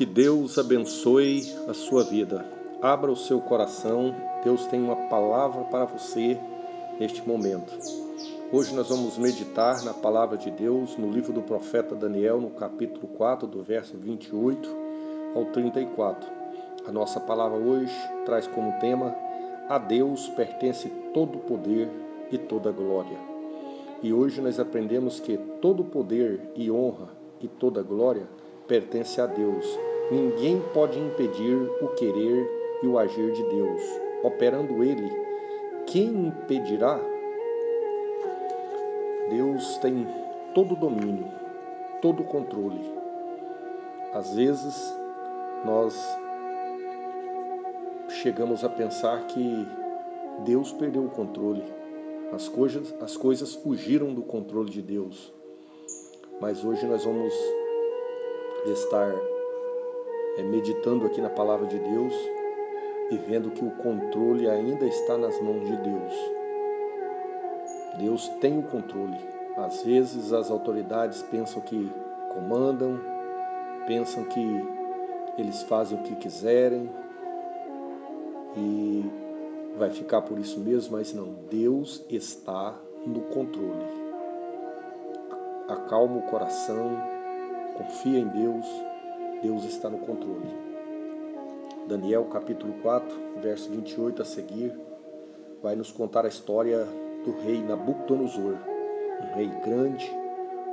Que Deus abençoe a sua vida. Abra o seu coração. Deus tem uma palavra para você neste momento. Hoje nós vamos meditar na palavra de Deus no livro do profeta Daniel, no capítulo 4, do verso 28 ao 34. A nossa palavra hoje traz como tema: A Deus pertence todo o poder e toda a glória. E hoje nós aprendemos que todo poder e honra e toda glória pertence a Deus. Ninguém pode impedir o querer e o agir de Deus. Operando Ele, quem impedirá? Deus tem todo o domínio, todo o controle. Às vezes, nós chegamos a pensar que Deus perdeu o controle. As coisas, as coisas fugiram do controle de Deus. Mas hoje nós vamos estar é, meditando aqui na palavra de Deus e vendo que o controle ainda está nas mãos de Deus. Deus tem o controle. Às vezes as autoridades pensam que comandam, pensam que eles fazem o que quiserem e vai ficar por isso mesmo, mas não, Deus está no controle. Acalma o coração, confia em Deus, Deus está no controle. Daniel capítulo 4, verso 28 a seguir, vai nos contar a história do rei Nabucodonosor, um rei grande,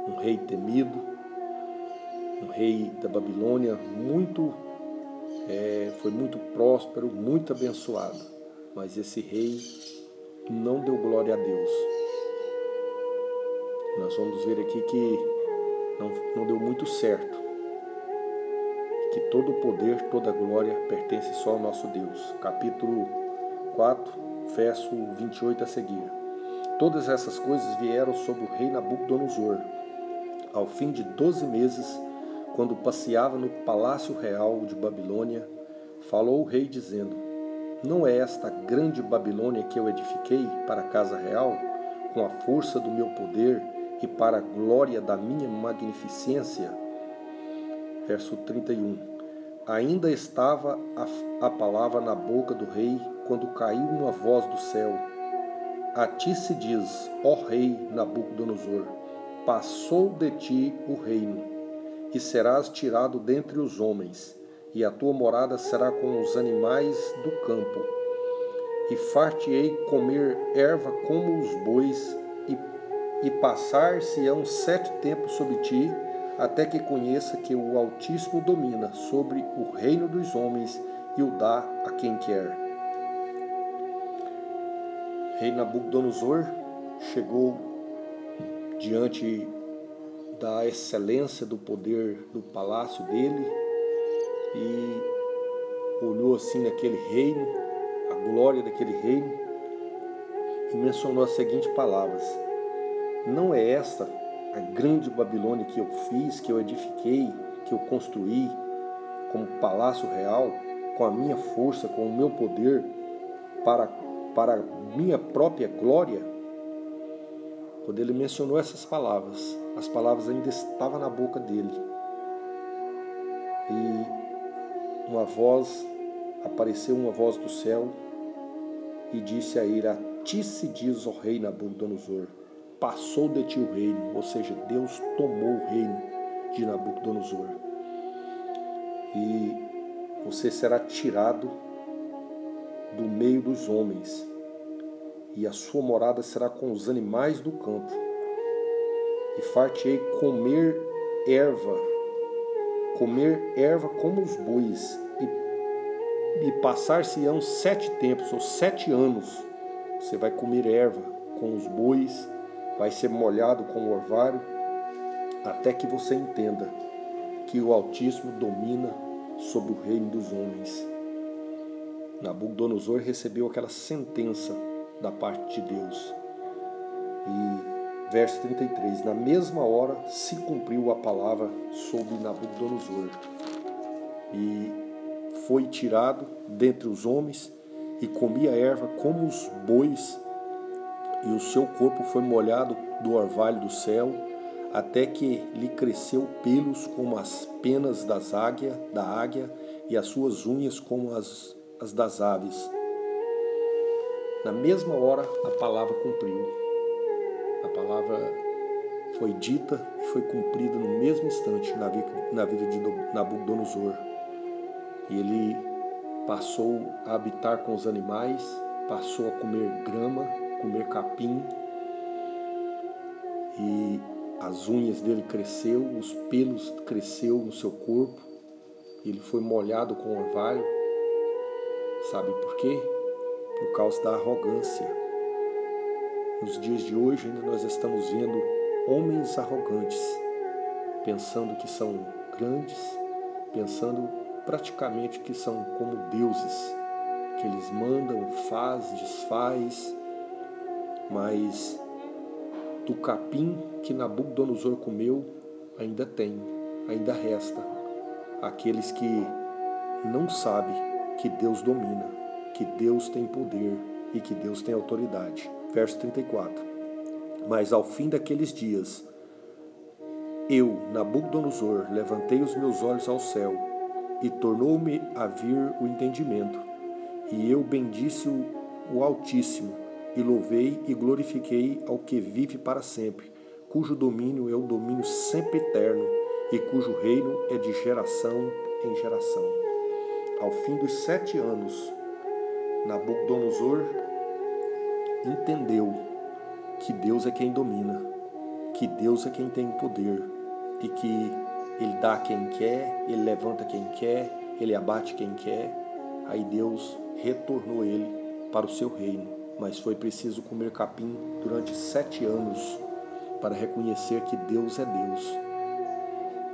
um rei temido, um rei da Babilônia muito é, foi muito próspero, muito abençoado, mas esse rei não deu glória a Deus. Nós vamos ver aqui que não, não deu muito certo. Que todo o poder, toda a glória pertence só ao nosso Deus. Capítulo 4, verso 28 a seguir. Todas essas coisas vieram sobre o rei Nabucodonosor. Ao fim de doze meses, quando passeava no palácio real de Babilônia, falou o rei dizendo: Não é esta grande Babilônia que eu edifiquei para a casa real, com a força do meu poder e para a glória da minha magnificência? Verso 31. Ainda estava a, a palavra na boca do rei quando caiu uma voz do céu. A ti se diz, ó rei Nabucodonosor, passou de ti o reino, e serás tirado dentre os homens, e a tua morada será com os animais do campo. E far-te-ei comer erva como os bois, e passar-se-ão sete tempos sobre ti, até que conheça que o Altíssimo domina sobre o reino dos homens e o dá a quem quer. Rei Nabucodonosor chegou diante da excelência do poder do palácio dele e olhou assim naquele reino, a glória daquele reino, e mencionou as seguintes palavras: não é esta a grande Babilônia que eu fiz, que eu edifiquei, que eu construí como palácio real, com a minha força, com o meu poder, para, para minha própria glória? Quando ele mencionou essas palavras, as palavras ainda estavam na boca dele. E uma voz, apareceu uma voz do céu e disse a ele: A ti se diz, ó rei Nabucodonosor, passou de ti o reino, ou seja, Deus tomou o reino de Nabucodonosor. E você será tirado do meio dos homens, e a sua morada será com os animais do campo. E far-te-ei comer erva, comer erva como os bois, e, e passar-se-ão sete tempos, ou sete anos, você vai comer erva com os bois vai ser molhado com o orvalho, até que você entenda que o Altíssimo domina sobre o reino dos homens. Nabucodonosor recebeu aquela sentença da parte de Deus. E verso 33, na mesma hora se cumpriu a palavra sobre Nabucodonosor. E foi tirado dentre os homens e comia erva como os bois e o seu corpo foi molhado do orvalho do céu, até que lhe cresceu pelos como as penas das águia, da águia e as suas unhas como as, as das aves. Na mesma hora a palavra cumpriu. A palavra foi dita e foi cumprida no mesmo instante na vida, na vida de Nabucodonosor. E ele passou a habitar com os animais, passou a comer grama, comer capim, e as unhas dele cresceu, os pelos cresceu no seu corpo, ele foi molhado com orvalho. Sabe por quê? Por causa da arrogância. Nos dias de hoje ainda nós estamos vendo homens arrogantes, pensando que são grandes, pensando praticamente que são como deuses, que eles mandam, faz, desfaz, mas do capim que Nabucodonosor comeu, ainda tem, ainda resta. Aqueles que não sabem que Deus domina, que Deus tem poder e que Deus tem autoridade. Verso 34. Mas ao fim daqueles dias, eu, Nabucodonosor, levantei os meus olhos ao céu e tornou-me a vir o entendimento. E eu bendisse o, o Altíssimo e louvei e glorifiquei ao que vive para sempre, cujo domínio é o domínio sempre eterno e cujo reino é de geração em geração. Ao fim dos sete anos, Nabucodonosor entendeu que Deus é quem domina, que Deus é quem tem o poder e que Ele dá quem quer, Ele levanta quem quer, Ele abate quem quer. Aí Deus retornou ele para o seu reino mas foi preciso comer capim durante sete anos para reconhecer que Deus é Deus.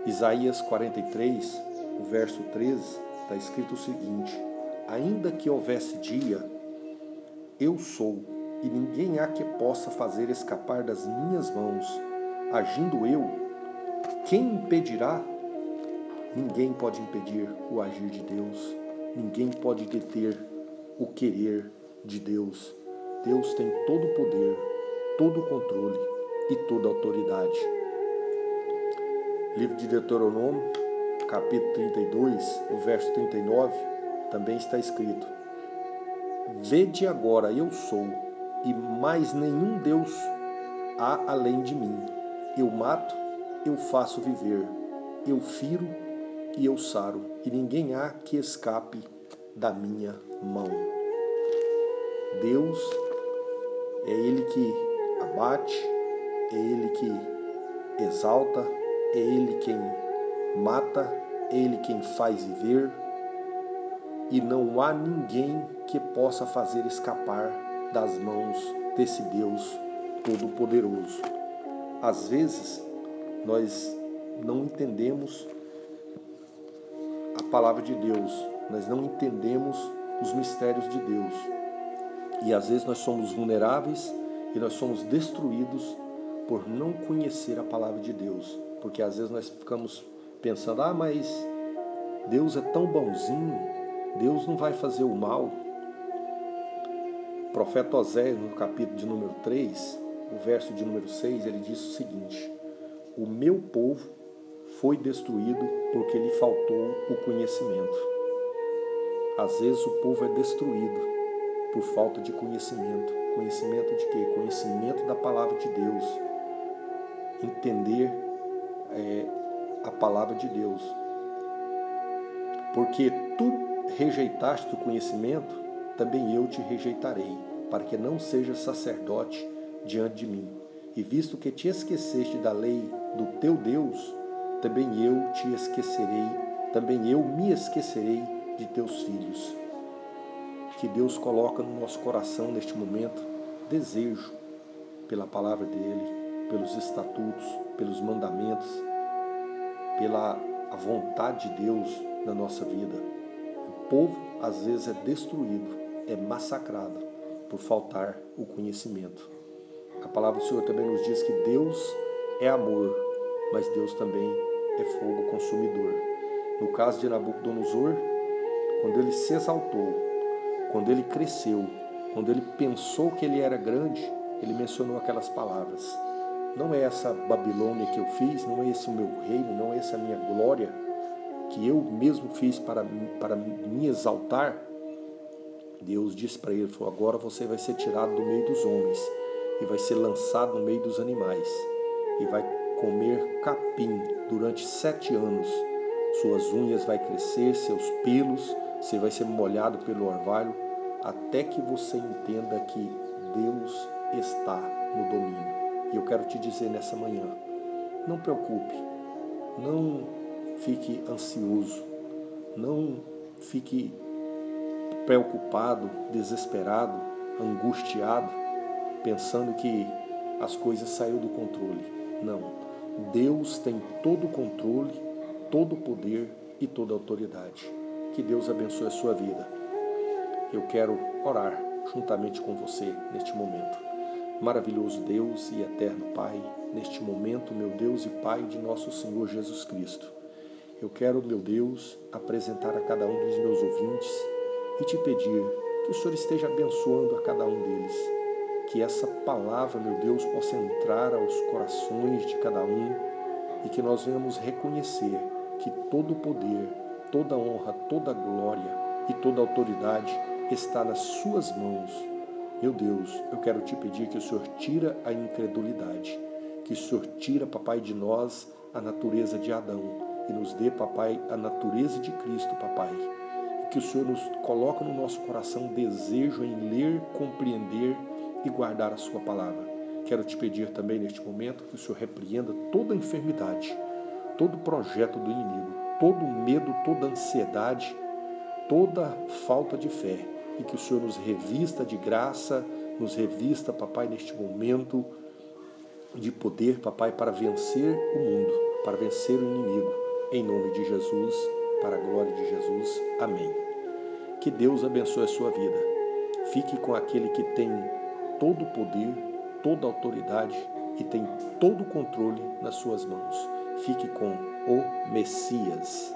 Isaías 43, o verso 13, está escrito o seguinte: Ainda que houvesse dia, eu sou, e ninguém há que possa fazer escapar das minhas mãos. Agindo eu, quem impedirá? Ninguém pode impedir o agir de Deus, ninguém pode deter o querer de Deus. Deus tem todo o poder, todo o controle e toda a autoridade. Livro de Deuteronômio, capítulo 32, o verso 39, também está escrito: Vede agora, eu sou, e mais nenhum Deus há além de mim. Eu mato, eu faço viver, eu firo e eu saro, e ninguém há que escape da minha mão. Deus é Ele que abate, é Ele que exalta, é Ele quem mata, é Ele quem faz viver. E não há ninguém que possa fazer escapar das mãos desse Deus Todo-Poderoso. Às vezes, nós não entendemos a palavra de Deus, nós não entendemos os mistérios de Deus. E às vezes nós somos vulneráveis e nós somos destruídos por não conhecer a palavra de Deus. Porque às vezes nós ficamos pensando: ah, mas Deus é tão bonzinho, Deus não vai fazer o mal. O profeta Oséias, no capítulo de número 3, o verso de número 6, ele diz o seguinte: O meu povo foi destruído porque lhe faltou o conhecimento. Às vezes o povo é destruído por falta de conhecimento. Conhecimento de quê? Conhecimento da palavra de Deus. Entender é, a palavra de Deus. Porque tu rejeitaste o conhecimento, também eu te rejeitarei, para que não sejas sacerdote diante de mim. E visto que te esqueceste da lei do teu Deus, também eu te esquecerei, também eu me esquecerei de teus filhos que Deus coloca no nosso coração neste momento desejo pela palavra dele, pelos estatutos, pelos mandamentos, pela a vontade de Deus na nossa vida. O povo às vezes é destruído, é massacrado por faltar o conhecimento. A palavra do Senhor também nos diz que Deus é amor, mas Deus também é fogo consumidor. No caso de Nabucodonosor, quando ele se exaltou, quando ele cresceu, quando ele pensou que ele era grande, ele mencionou aquelas palavras: não é essa Babilônia que eu fiz, não é esse o meu reino, não é essa a minha glória que eu mesmo fiz para, para me exaltar. Deus disse para ele: falou, agora você vai ser tirado do meio dos homens e vai ser lançado no meio dos animais e vai comer capim durante sete anos. Suas unhas vai crescer, seus pelos, você vai ser molhado pelo orvalho, até que você entenda que Deus está no domínio. E eu quero te dizer nessa manhã: não preocupe, não fique ansioso, não fique preocupado, desesperado, angustiado, pensando que as coisas saíram do controle. Não. Deus tem todo o controle, todo o poder e toda a autoridade. Que Deus abençoe a sua vida. Eu quero orar juntamente com você neste momento. Maravilhoso Deus e eterno Pai, neste momento, meu Deus e Pai de nosso Senhor Jesus Cristo. Eu quero, meu Deus, apresentar a cada um dos meus ouvintes e te pedir que o Senhor esteja abençoando a cada um deles. Que essa palavra, meu Deus, possa entrar aos corações de cada um e que nós venhamos reconhecer que todo o poder, toda honra, toda glória e toda autoridade está nas Suas mãos. Meu Deus, eu quero te pedir que o Senhor tira a incredulidade, que o Senhor tira, papai, de nós a natureza de Adão e nos dê, papai, a natureza de Cristo, papai que o Senhor nos coloca no nosso coração desejo em ler, compreender e guardar a Sua palavra. Quero te pedir também neste momento que o Senhor repreenda toda enfermidade, todo projeto do inimigo, todo medo, toda ansiedade, toda falta de fé e que o Senhor nos revista de graça, nos revista, papai, neste momento de poder, papai, para vencer o mundo, para vencer o inimigo. Em nome de Jesus, para a glória de Jesus. Amém. Que Deus abençoe a sua vida. Fique com aquele que tem todo o poder, toda a autoridade e tem todo o controle nas suas mãos. Fique com o Messias.